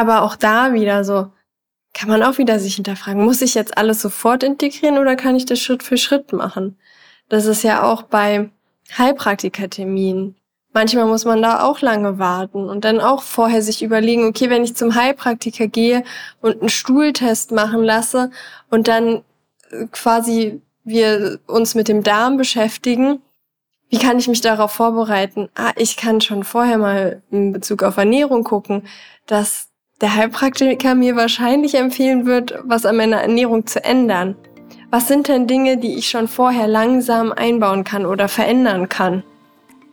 Aber auch da wieder so, kann man auch wieder sich hinterfragen, muss ich jetzt alles sofort integrieren oder kann ich das Schritt für Schritt machen? Das ist ja auch bei Heilpraktikerterminen. Manchmal muss man da auch lange warten und dann auch vorher sich überlegen, okay, wenn ich zum Heilpraktiker gehe und einen Stuhltest machen lasse und dann äh, quasi wir uns mit dem Darm beschäftigen, wie kann ich mich darauf vorbereiten? Ah, ich kann schon vorher mal in Bezug auf Ernährung gucken, dass der Heilpraktiker mir wahrscheinlich empfehlen wird, was an meiner Ernährung zu ändern. Was sind denn Dinge, die ich schon vorher langsam einbauen kann oder verändern kann,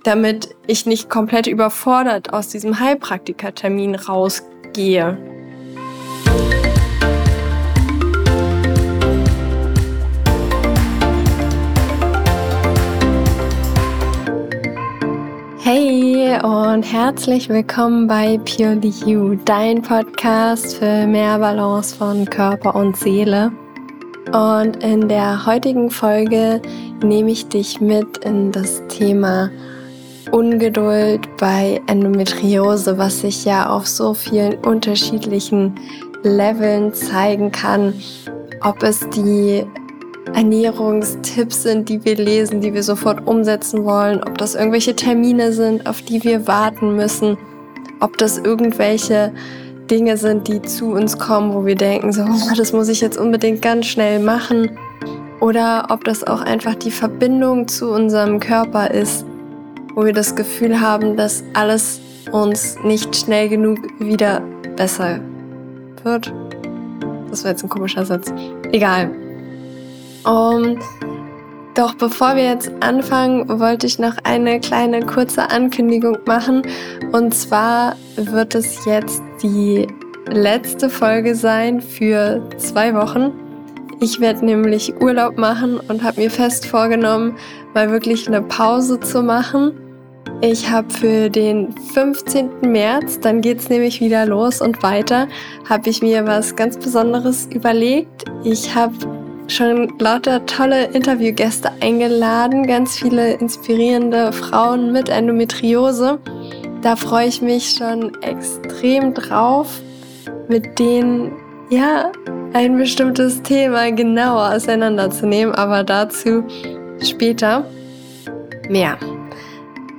damit ich nicht komplett überfordert aus diesem Heilpraktikertermin rausgehe? Und herzlich willkommen bei Purely You, dein Podcast für mehr Balance von Körper und Seele. Und in der heutigen Folge nehme ich dich mit in das Thema Ungeduld bei Endometriose, was sich ja auf so vielen unterschiedlichen Leveln zeigen kann. Ob es die Ernährungstipps sind, die wir lesen, die wir sofort umsetzen wollen, ob das irgendwelche Termine sind, auf die wir warten müssen, ob das irgendwelche Dinge sind, die zu uns kommen, wo wir denken, so, oh, das muss ich jetzt unbedingt ganz schnell machen, oder ob das auch einfach die Verbindung zu unserem Körper ist, wo wir das Gefühl haben, dass alles uns nicht schnell genug wieder besser wird. Das war jetzt ein komischer Satz. Egal. Und doch bevor wir jetzt anfangen, wollte ich noch eine kleine kurze Ankündigung machen. Und zwar wird es jetzt die letzte Folge sein für zwei Wochen. Ich werde nämlich Urlaub machen und habe mir fest vorgenommen, mal wirklich eine Pause zu machen. Ich habe für den 15. März, dann geht es nämlich wieder los und weiter, habe ich mir was ganz Besonderes überlegt. Ich habe schon lauter tolle Interviewgäste eingeladen, ganz viele inspirierende Frauen mit Endometriose. Da freue ich mich schon extrem drauf, mit denen ja ein bestimmtes Thema genauer auseinanderzunehmen, aber dazu später mehr.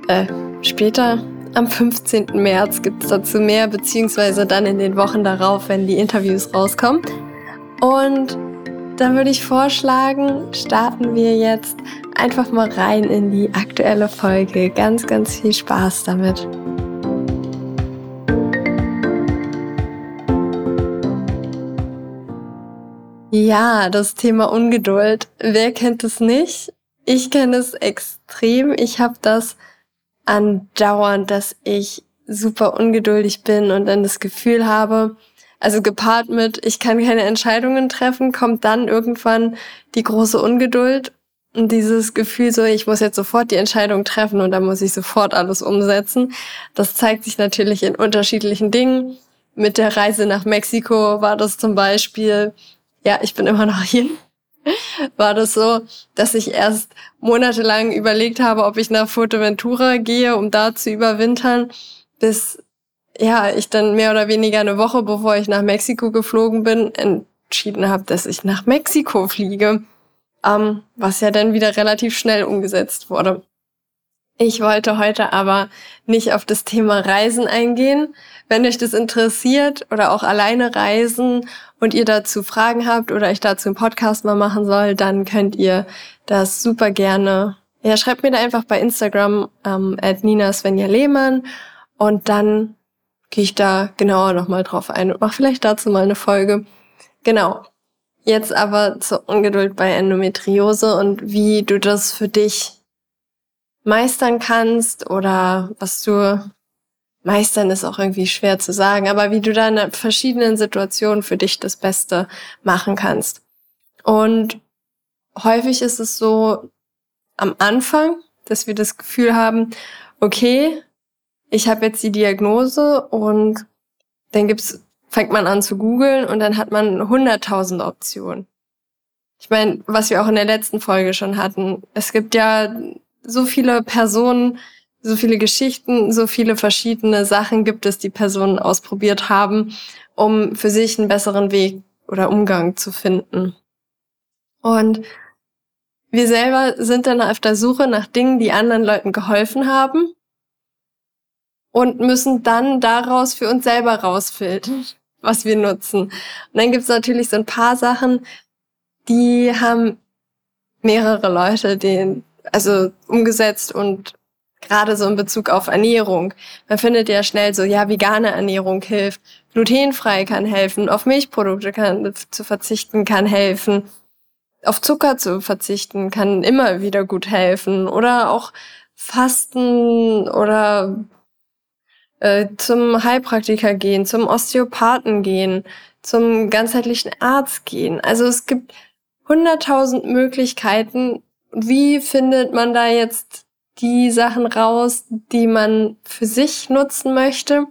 Äh, später am 15. März gibt es dazu mehr, beziehungsweise dann in den Wochen darauf, wenn die Interviews rauskommen. Und dann würde ich vorschlagen, starten wir jetzt einfach mal rein in die aktuelle Folge. Ganz, ganz viel Spaß damit. Ja, das Thema Ungeduld. Wer kennt es nicht? Ich kenne es extrem. Ich habe das andauernd, dass ich super ungeduldig bin und dann das Gefühl habe, also gepaart mit, ich kann keine Entscheidungen treffen, kommt dann irgendwann die große Ungeduld und dieses Gefühl so, ich muss jetzt sofort die Entscheidung treffen und dann muss ich sofort alles umsetzen. Das zeigt sich natürlich in unterschiedlichen Dingen. Mit der Reise nach Mexiko war das zum Beispiel, ja, ich bin immer noch hier, war das so, dass ich erst monatelang überlegt habe, ob ich nach Fuerteventura gehe, um da zu überwintern, bis ja, ich dann mehr oder weniger eine Woche, bevor ich nach Mexiko geflogen bin, entschieden habe, dass ich nach Mexiko fliege. Ähm, was ja dann wieder relativ schnell umgesetzt wurde. Ich wollte heute aber nicht auf das Thema Reisen eingehen. Wenn euch das interessiert oder auch alleine reisen und ihr dazu Fragen habt oder ich dazu einen Podcast mal machen soll, dann könnt ihr das super gerne. Ja, schreibt mir da einfach bei Instagram ähm, at Nina Svenja Lehmann und dann gehe ich da genauer nochmal drauf ein und mache vielleicht dazu mal eine Folge. Genau. Jetzt aber zur Ungeduld bei Endometriose und wie du das für dich meistern kannst oder was du meistern ist auch irgendwie schwer zu sagen, aber wie du da in verschiedenen Situationen für dich das Beste machen kannst. Und häufig ist es so am Anfang, dass wir das Gefühl haben, okay, ich habe jetzt die Diagnose und dann gibt's, fängt man an zu googeln und dann hat man 100.000 Optionen. Ich meine, was wir auch in der letzten Folge schon hatten, es gibt ja so viele Personen, so viele Geschichten, so viele verschiedene Sachen gibt es, die Personen ausprobiert haben, um für sich einen besseren Weg oder Umgang zu finden. Und wir selber sind dann auf der Suche nach Dingen, die anderen Leuten geholfen haben und müssen dann daraus für uns selber rausfiltern, was wir nutzen. Und dann gibt's natürlich so ein paar Sachen, die haben mehrere Leute den, also umgesetzt und gerade so in Bezug auf Ernährung. Man findet ja schnell so, ja, vegane Ernährung hilft, glutenfrei kann helfen, auf Milchprodukte kann, zu verzichten kann helfen, auf Zucker zu verzichten kann immer wieder gut helfen oder auch Fasten oder äh, zum Heilpraktiker gehen, zum Osteopathen gehen, zum ganzheitlichen Arzt gehen. Also es gibt hunderttausend Möglichkeiten. Wie findet man da jetzt die Sachen raus, die man für sich nutzen möchte?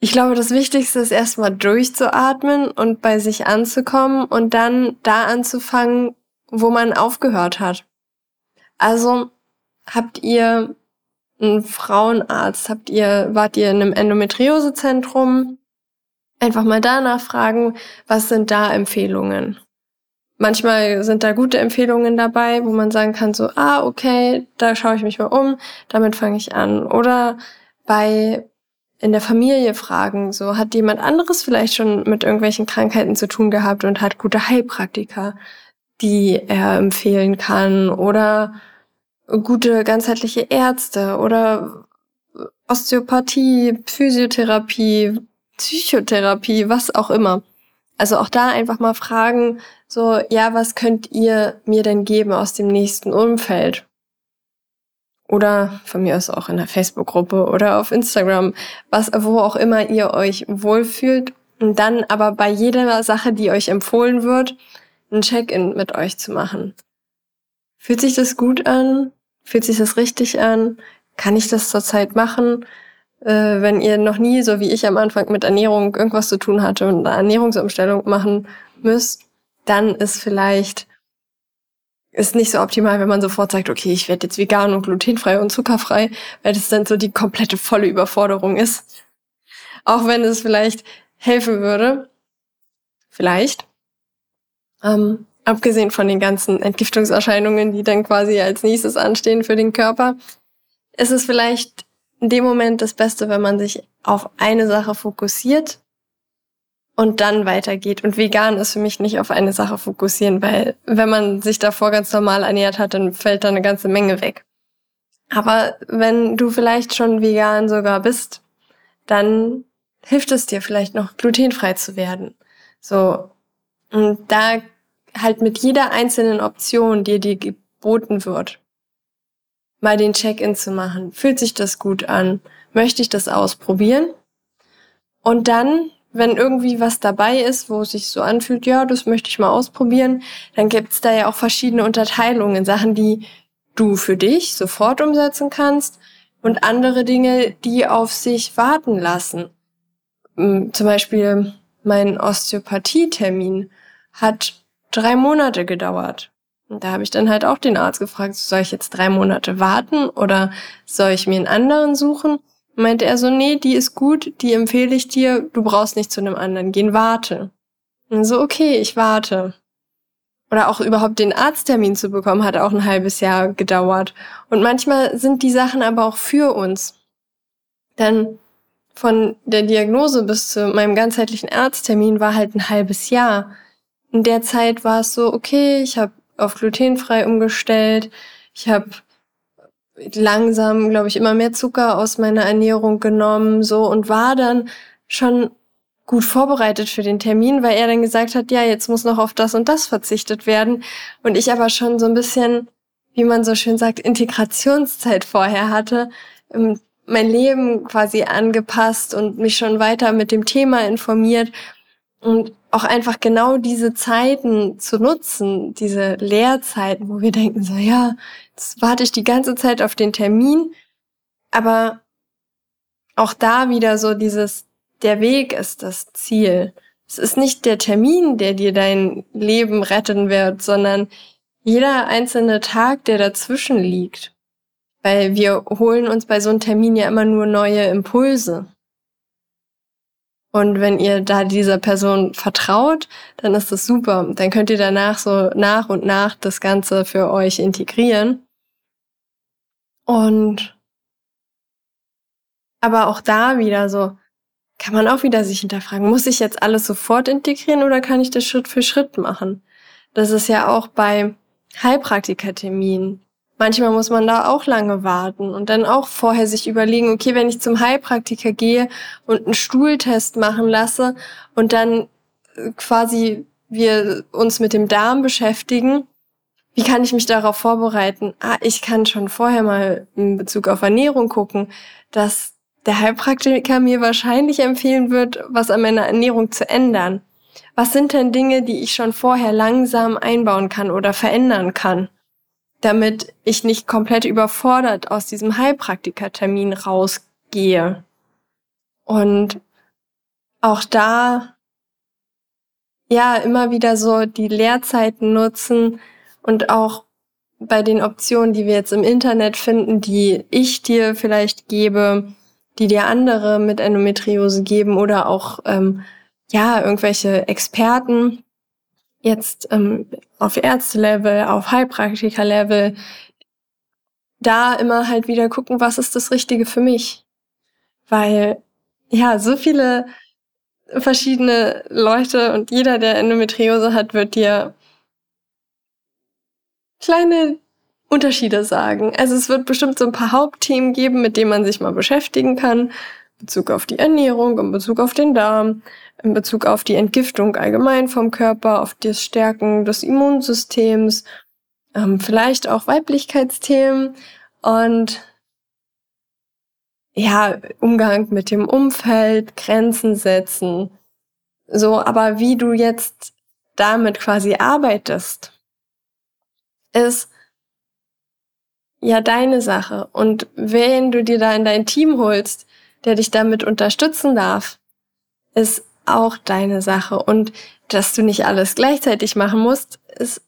Ich glaube, das Wichtigste ist erstmal durchzuatmen und bei sich anzukommen und dann da anzufangen, wo man aufgehört hat. Also habt ihr einen Frauenarzt, habt ihr, wart ihr in einem Endometriosezentrum? Einfach mal danach fragen, was sind da Empfehlungen? Manchmal sind da gute Empfehlungen dabei, wo man sagen kann, so, ah, okay, da schaue ich mich mal um, damit fange ich an. Oder bei in der Familie fragen, so hat jemand anderes vielleicht schon mit irgendwelchen Krankheiten zu tun gehabt und hat gute Heilpraktiker, die er empfehlen kann oder gute ganzheitliche Ärzte oder Osteopathie, Physiotherapie, Psychotherapie, was auch immer. Also auch da einfach mal fragen, so, ja, was könnt ihr mir denn geben aus dem nächsten Umfeld? Oder von mir aus auch in der Facebook-Gruppe oder auf Instagram, was, wo auch immer ihr euch wohlfühlt. Und dann aber bei jeder Sache, die euch empfohlen wird, ein Check-in mit euch zu machen. Fühlt sich das gut an? Fühlt sich das richtig an? Kann ich das zurzeit machen? Äh, wenn ihr noch nie, so wie ich am Anfang, mit Ernährung irgendwas zu tun hatte und eine Ernährungsumstellung machen müsst, dann ist vielleicht ist nicht so optimal, wenn man sofort sagt, okay, ich werde jetzt vegan und glutenfrei und zuckerfrei, weil das dann so die komplette volle Überforderung ist. Auch wenn es vielleicht helfen würde. Vielleicht. Ähm, abgesehen von den ganzen Entgiftungserscheinungen, die dann quasi als nächstes anstehen für den Körper, ist es vielleicht in dem Moment das Beste, wenn man sich auf eine Sache fokussiert und dann weitergeht. Und vegan ist für mich nicht auf eine Sache fokussieren, weil wenn man sich davor ganz normal ernährt hat, dann fällt da eine ganze Menge weg. Aber wenn du vielleicht schon vegan sogar bist, dann hilft es dir vielleicht noch glutenfrei zu werden. So. Und da halt mit jeder einzelnen Option, die dir geboten wird, mal den Check-in zu machen. Fühlt sich das gut an? Möchte ich das ausprobieren? Und dann wenn irgendwie was dabei ist, wo es sich so anfühlt, ja, das möchte ich mal ausprobieren, dann gibt's da ja auch verschiedene Unterteilungen, Sachen, die du für dich sofort umsetzen kannst und andere Dinge, die auf sich warten lassen. Hm, zum Beispiel mein Osteopathie-Termin hat drei Monate gedauert. Und da habe ich dann halt auch den Arzt gefragt, soll ich jetzt drei Monate warten oder soll ich mir einen anderen suchen? meinte er so, nee, die ist gut, die empfehle ich dir, du brauchst nicht zu einem anderen gehen, warte. Und so, okay, ich warte. Oder auch überhaupt den Arzttermin zu bekommen, hat auch ein halbes Jahr gedauert. Und manchmal sind die Sachen aber auch für uns. Denn von der Diagnose bis zu meinem ganzheitlichen Arzttermin war halt ein halbes Jahr. In der Zeit war es so, okay, ich habe auf glutenfrei umgestellt, ich habe langsam, glaube ich, immer mehr Zucker aus meiner Ernährung genommen, so und war dann schon gut vorbereitet für den Termin, weil er dann gesagt hat, ja, jetzt muss noch auf das und das verzichtet werden. Und ich aber schon so ein bisschen, wie man so schön sagt, Integrationszeit vorher hatte, ähm, mein Leben quasi angepasst und mich schon weiter mit dem Thema informiert und auch einfach genau diese Zeiten zu nutzen, diese Lehrzeiten, wo wir denken so, ja, jetzt warte ich die ganze Zeit auf den Termin, aber auch da wieder so dieses, der Weg ist das Ziel. Es ist nicht der Termin, der dir dein Leben retten wird, sondern jeder einzelne Tag, der dazwischen liegt. Weil wir holen uns bei so einem Termin ja immer nur neue Impulse. Und wenn ihr da dieser Person vertraut, dann ist das super. Dann könnt ihr danach so nach und nach das Ganze für euch integrieren. Und aber auch da wieder so, kann man auch wieder sich hinterfragen, muss ich jetzt alles sofort integrieren oder kann ich das Schritt für Schritt machen? Das ist ja auch bei Heilpraktikerterminen. Manchmal muss man da auch lange warten und dann auch vorher sich überlegen, okay, wenn ich zum Heilpraktiker gehe und einen Stuhltest machen lasse und dann äh, quasi wir uns mit dem Darm beschäftigen, wie kann ich mich darauf vorbereiten? Ah, ich kann schon vorher mal in Bezug auf Ernährung gucken, dass der Heilpraktiker mir wahrscheinlich empfehlen wird, was an meiner Ernährung zu ändern. Was sind denn Dinge, die ich schon vorher langsam einbauen kann oder verändern kann, damit ich nicht komplett überfordert aus diesem Heilpraktikertermin rausgehe? Und auch da, ja, immer wieder so die Leerzeiten nutzen und auch bei den Optionen, die wir jetzt im Internet finden, die ich dir vielleicht gebe, die dir andere mit Endometriose geben oder auch ähm, ja irgendwelche Experten jetzt ähm, auf Ärzte-Level, auf Heilpraktiker-Level, da immer halt wieder gucken, was ist das Richtige für mich, weil ja so viele verschiedene Leute und jeder, der Endometriose hat, wird dir kleine Unterschiede sagen. Also es wird bestimmt so ein paar Hauptthemen geben, mit denen man sich mal beschäftigen kann. Bezug auf die Ernährung, in Bezug auf den Darm, in Bezug auf die Entgiftung allgemein vom Körper, auf das Stärken des Immunsystems, ähm, vielleicht auch Weiblichkeitsthemen und ja, Umgang mit dem Umfeld, Grenzen setzen. So, aber wie du jetzt damit quasi arbeitest, ist ja deine Sache. Und wen du dir da in dein Team holst, der dich damit unterstützen darf, ist auch deine Sache. Und dass du nicht alles gleichzeitig machen musst, ist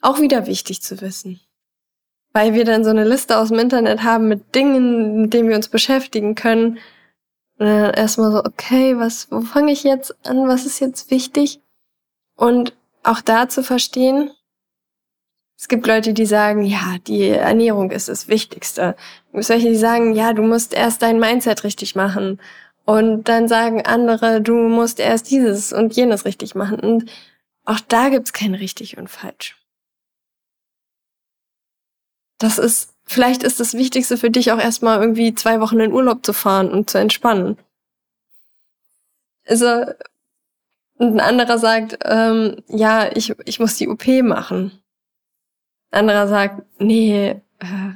auch wieder wichtig zu wissen. Weil wir dann so eine Liste aus dem Internet haben mit Dingen, mit denen wir uns beschäftigen können. Und dann erstmal so, okay, was, wo fange ich jetzt an? Was ist jetzt wichtig? Und auch da zu verstehen, es gibt Leute, die sagen, ja, die Ernährung ist das Wichtigste. Es gibt solche, die sagen, ja, du musst erst dein Mindset richtig machen. Und dann sagen andere, du musst erst dieses und jenes richtig machen. Und auch da gibt's kein richtig und falsch. Das ist, vielleicht ist das Wichtigste für dich auch erstmal irgendwie zwei Wochen in Urlaub zu fahren und zu entspannen. Also, ein anderer sagt, ähm, ja, ich, ich muss die OP machen. Anderer sagt, nee, äh,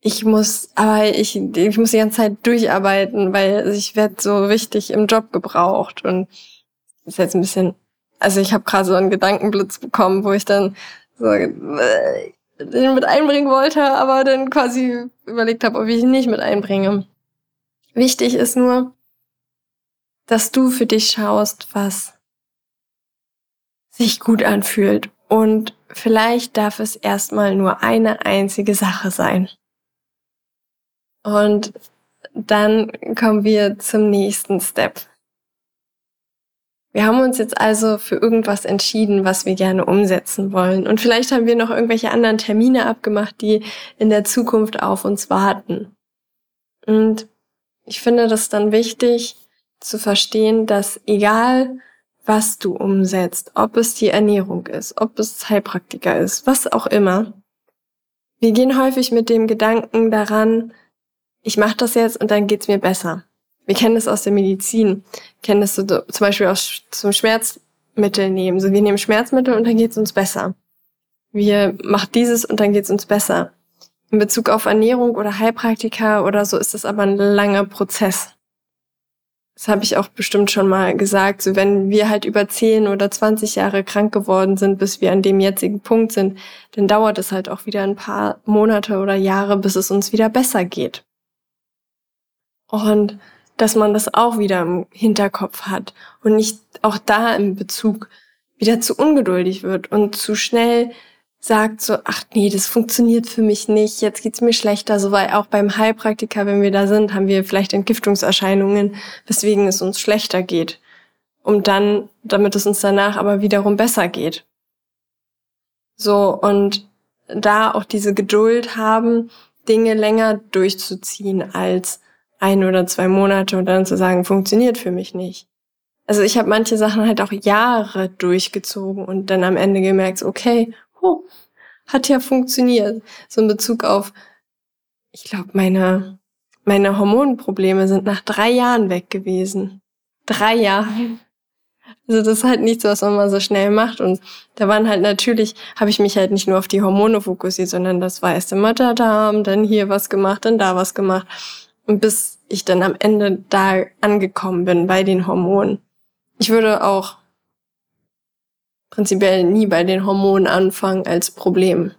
ich muss, aber ich, ich muss die ganze Zeit durcharbeiten, weil ich werde so wichtig im Job gebraucht. Und ist jetzt ein bisschen, also ich habe gerade so einen Gedankenblitz bekommen, wo ich dann so äh, den mit einbringen wollte, aber dann quasi überlegt habe, ob ich ihn nicht mit einbringe. Wichtig ist nur, dass du für dich schaust, was sich gut anfühlt und vielleicht darf es erstmal nur eine einzige Sache sein. Und dann kommen wir zum nächsten Step. Wir haben uns jetzt also für irgendwas entschieden, was wir gerne umsetzen wollen. Und vielleicht haben wir noch irgendwelche anderen Termine abgemacht, die in der Zukunft auf uns warten. Und ich finde das dann wichtig zu verstehen, dass egal was du umsetzt, ob es die Ernährung ist, ob es Heilpraktiker ist, was auch immer. Wir gehen häufig mit dem Gedanken daran, ich mache das jetzt und dann geht's mir besser. Wir kennen das aus der Medizin, kennen das so, zum Beispiel aus zum Schmerzmittel nehmen. So wir nehmen Schmerzmittel und dann geht's uns besser. Wir machen dieses und dann geht's uns besser. In Bezug auf Ernährung oder Heilpraktiker oder so ist das aber ein langer Prozess das habe ich auch bestimmt schon mal gesagt, so wenn wir halt über 10 oder 20 Jahre krank geworden sind, bis wir an dem jetzigen Punkt sind, dann dauert es halt auch wieder ein paar Monate oder Jahre, bis es uns wieder besser geht. Und dass man das auch wieder im Hinterkopf hat und nicht auch da im Bezug wieder zu ungeduldig wird und zu schnell sagt so, ach nee, das funktioniert für mich nicht, jetzt geht's mir schlechter, so weil auch beim Heilpraktiker, wenn wir da sind, haben wir vielleicht Entgiftungserscheinungen, weswegen es uns schlechter geht, um dann, damit es uns danach aber wiederum besser geht. So, und da auch diese Geduld haben, Dinge länger durchzuziehen als ein oder zwei Monate und dann zu sagen, funktioniert für mich nicht. Also ich habe manche Sachen halt auch Jahre durchgezogen und dann am Ende gemerkt, okay, oh, hat ja funktioniert. So in Bezug auf, ich glaube, meine, meine Hormonprobleme sind nach drei Jahren weg gewesen. Drei Jahre. Also das ist halt nichts, was man mal so schnell macht. Und da waren halt natürlich, habe ich mich halt nicht nur auf die Hormone fokussiert, sondern das war erst immer da, dann hier was gemacht, dann da was gemacht. Und bis ich dann am Ende da angekommen bin bei den Hormonen. Ich würde auch prinzipiell nie bei den Hormonen anfangen als Problem,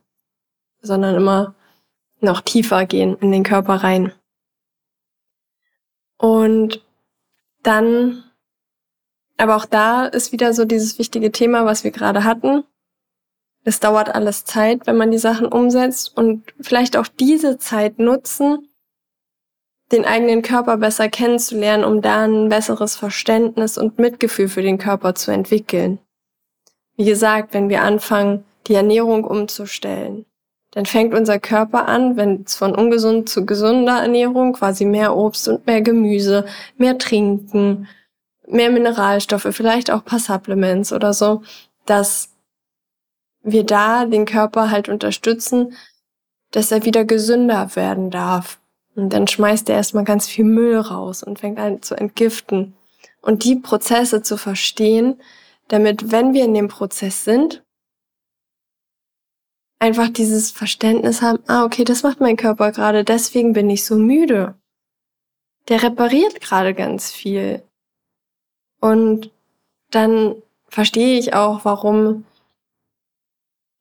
sondern immer noch tiefer gehen in den Körper rein. Und dann, aber auch da ist wieder so dieses wichtige Thema, was wir gerade hatten. Es dauert alles Zeit, wenn man die Sachen umsetzt und vielleicht auch diese Zeit nutzen, den eigenen Körper besser kennenzulernen, um da ein besseres Verständnis und Mitgefühl für den Körper zu entwickeln. Wie gesagt, wenn wir anfangen, die Ernährung umzustellen, dann fängt unser Körper an, wenn es von ungesund zu gesunder Ernährung, quasi mehr Obst und mehr Gemüse, mehr Trinken, mehr Mineralstoffe, vielleicht auch paar Supplements oder so, dass wir da den Körper halt unterstützen, dass er wieder gesünder werden darf. Und dann schmeißt er erstmal ganz viel Müll raus und fängt an zu entgiften. Und die Prozesse zu verstehen, damit, wenn wir in dem Prozess sind, einfach dieses Verständnis haben, ah, okay, das macht mein Körper gerade, deswegen bin ich so müde. Der repariert gerade ganz viel. Und dann verstehe ich auch, warum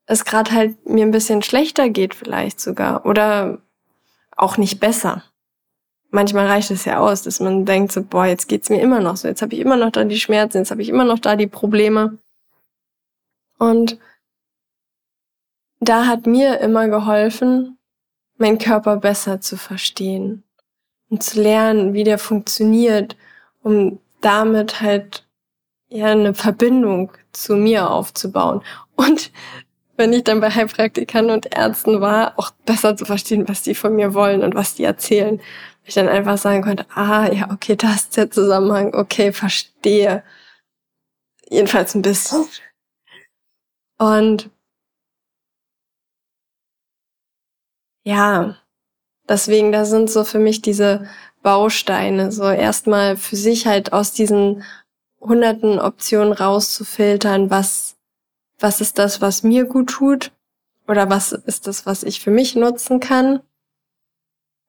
es gerade halt mir ein bisschen schlechter geht vielleicht sogar oder auch nicht besser manchmal reicht es ja aus, dass man denkt so, boah, jetzt geht's mir immer noch so, jetzt habe ich immer noch da die Schmerzen, jetzt habe ich immer noch da die Probleme. Und da hat mir immer geholfen, meinen Körper besser zu verstehen und zu lernen, wie der funktioniert, um damit halt ja eine Verbindung zu mir aufzubauen. Und wenn ich dann bei Heilpraktikern und Ärzten war, auch besser zu verstehen, was die von mir wollen und was die erzählen ich dann einfach sagen konnte, ah, ja, okay, das ist der Zusammenhang, okay, verstehe. Jedenfalls ein bisschen. Und ja, deswegen, da sind so für mich diese Bausteine, so erstmal für sich halt aus diesen hunderten Optionen rauszufiltern, was, was ist das, was mir gut tut oder was ist das, was ich für mich nutzen kann.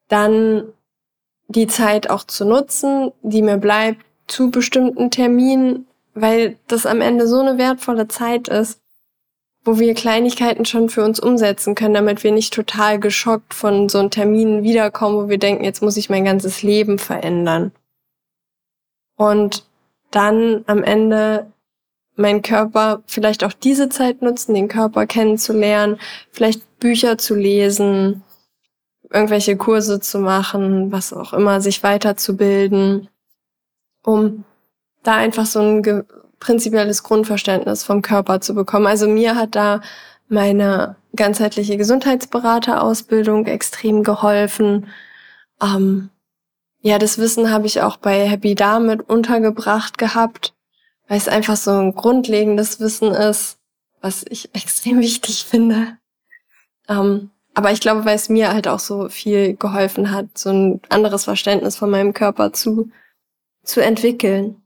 Dann die Zeit auch zu nutzen, die mir bleibt, zu bestimmten Terminen, weil das am Ende so eine wertvolle Zeit ist, wo wir Kleinigkeiten schon für uns umsetzen können, damit wir nicht total geschockt von so einem Termin wiederkommen, wo wir denken, jetzt muss ich mein ganzes Leben verändern. Und dann am Ende mein Körper vielleicht auch diese Zeit nutzen, den Körper kennenzulernen, vielleicht Bücher zu lesen, irgendwelche Kurse zu machen, was auch immer, sich weiterzubilden, um da einfach so ein prinzipielles Grundverständnis vom Körper zu bekommen. Also mir hat da meine ganzheitliche Gesundheitsberaterausbildung extrem geholfen. Ähm, ja, das Wissen habe ich auch bei Happy Damit untergebracht gehabt, weil es einfach so ein grundlegendes Wissen ist, was ich extrem wichtig finde. Ähm, aber ich glaube, weil es mir halt auch so viel geholfen hat, so ein anderes Verständnis von meinem Körper zu, zu entwickeln.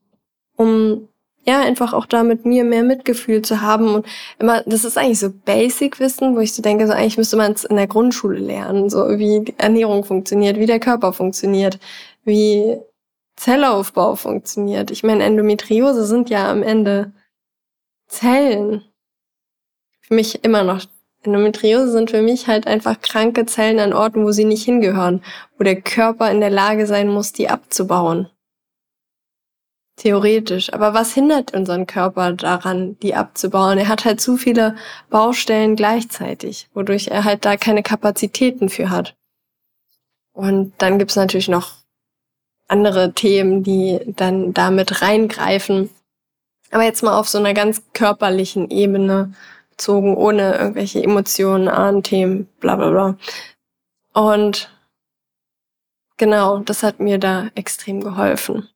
Um ja, einfach auch da mit mir mehr Mitgefühl zu haben und immer, das ist eigentlich so Basic-Wissen, wo ich so denke, so eigentlich müsste man es in der Grundschule lernen, so wie Ernährung funktioniert, wie der Körper funktioniert, wie Zellaufbau funktioniert. Ich meine, Endometriose sind ja am Ende Zellen. Für mich immer noch Endometriose sind für mich halt einfach kranke Zellen an Orten, wo sie nicht hingehören, wo der Körper in der Lage sein muss, die abzubauen. theoretisch. Aber was hindert unseren Körper daran, die abzubauen? Er hat halt zu viele Baustellen gleichzeitig, wodurch er halt da keine Kapazitäten für hat. Und dann gibt's natürlich noch andere Themen, die dann damit reingreifen. Aber jetzt mal auf so einer ganz körperlichen Ebene bezogen, ohne irgendwelche Emotionen, Ahnenthemen, bla bla bla. Und genau, das hat mir da extrem geholfen.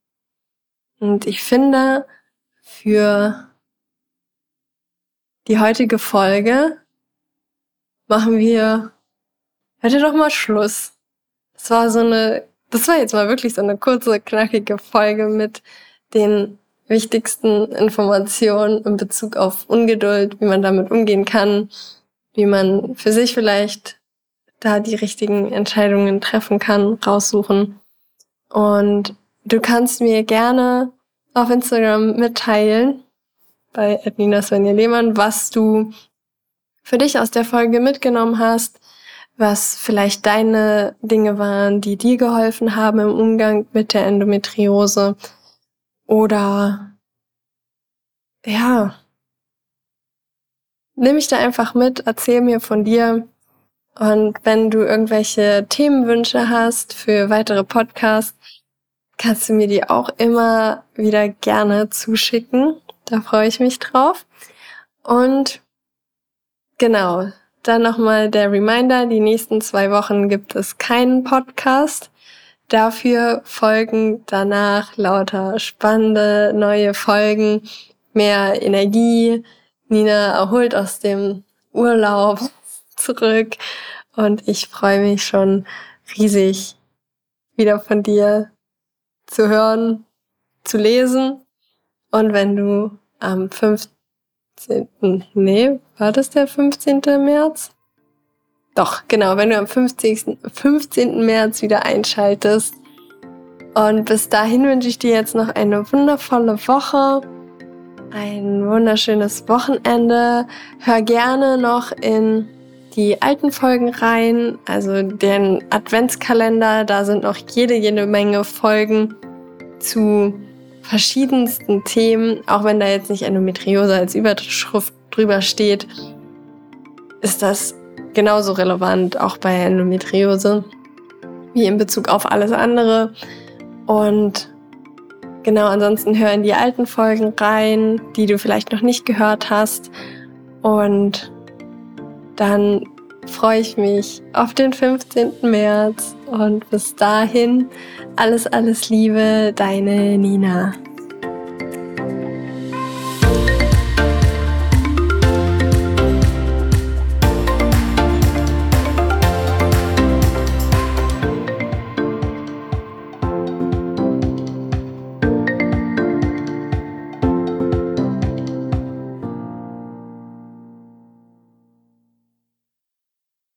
Und ich finde, für die heutige Folge machen wir heute doch mal Schluss. Das war so eine, das war jetzt mal wirklich so eine kurze, knackige Folge mit den wichtigsten Informationen in Bezug auf Ungeduld, wie man damit umgehen kann, wie man für sich vielleicht da die richtigen Entscheidungen treffen kann, raussuchen. Und du kannst mir gerne auf Instagram mitteilen, bei Ednina Svenja Lehmann, was du für dich aus der Folge mitgenommen hast, was vielleicht deine Dinge waren, die dir geholfen haben im Umgang mit der Endometriose oder ja, nimm mich da einfach mit, erzähl mir von dir. Und wenn du irgendwelche Themenwünsche hast für weitere Podcasts, kannst du mir die auch immer wieder gerne zuschicken. Da freue ich mich drauf. Und genau, dann nochmal der Reminder, die nächsten zwei Wochen gibt es keinen Podcast. Dafür folgen danach lauter spannende neue Folgen, mehr Energie. Nina erholt aus dem Urlaub zurück und ich freue mich schon riesig, wieder von dir zu hören, zu lesen. Und wenn du am 15. Nee, war das der 15. März? Doch, genau, wenn du am 15. 15. März wieder einschaltest. Und bis dahin wünsche ich dir jetzt noch eine wundervolle Woche, ein wunderschönes Wochenende. Hör gerne noch in die alten Folgen rein, also den Adventskalender, da sind noch jede, jede Menge Folgen zu verschiedensten Themen, auch wenn da jetzt nicht Endometriose als Überschrift drüber steht, ist das genauso relevant auch bei Endometriose wie in Bezug auf alles andere. Und genau, ansonsten hör in die alten Folgen rein, die du vielleicht noch nicht gehört hast. Und dann freue ich mich auf den 15. März und bis dahin alles, alles Liebe, deine Nina.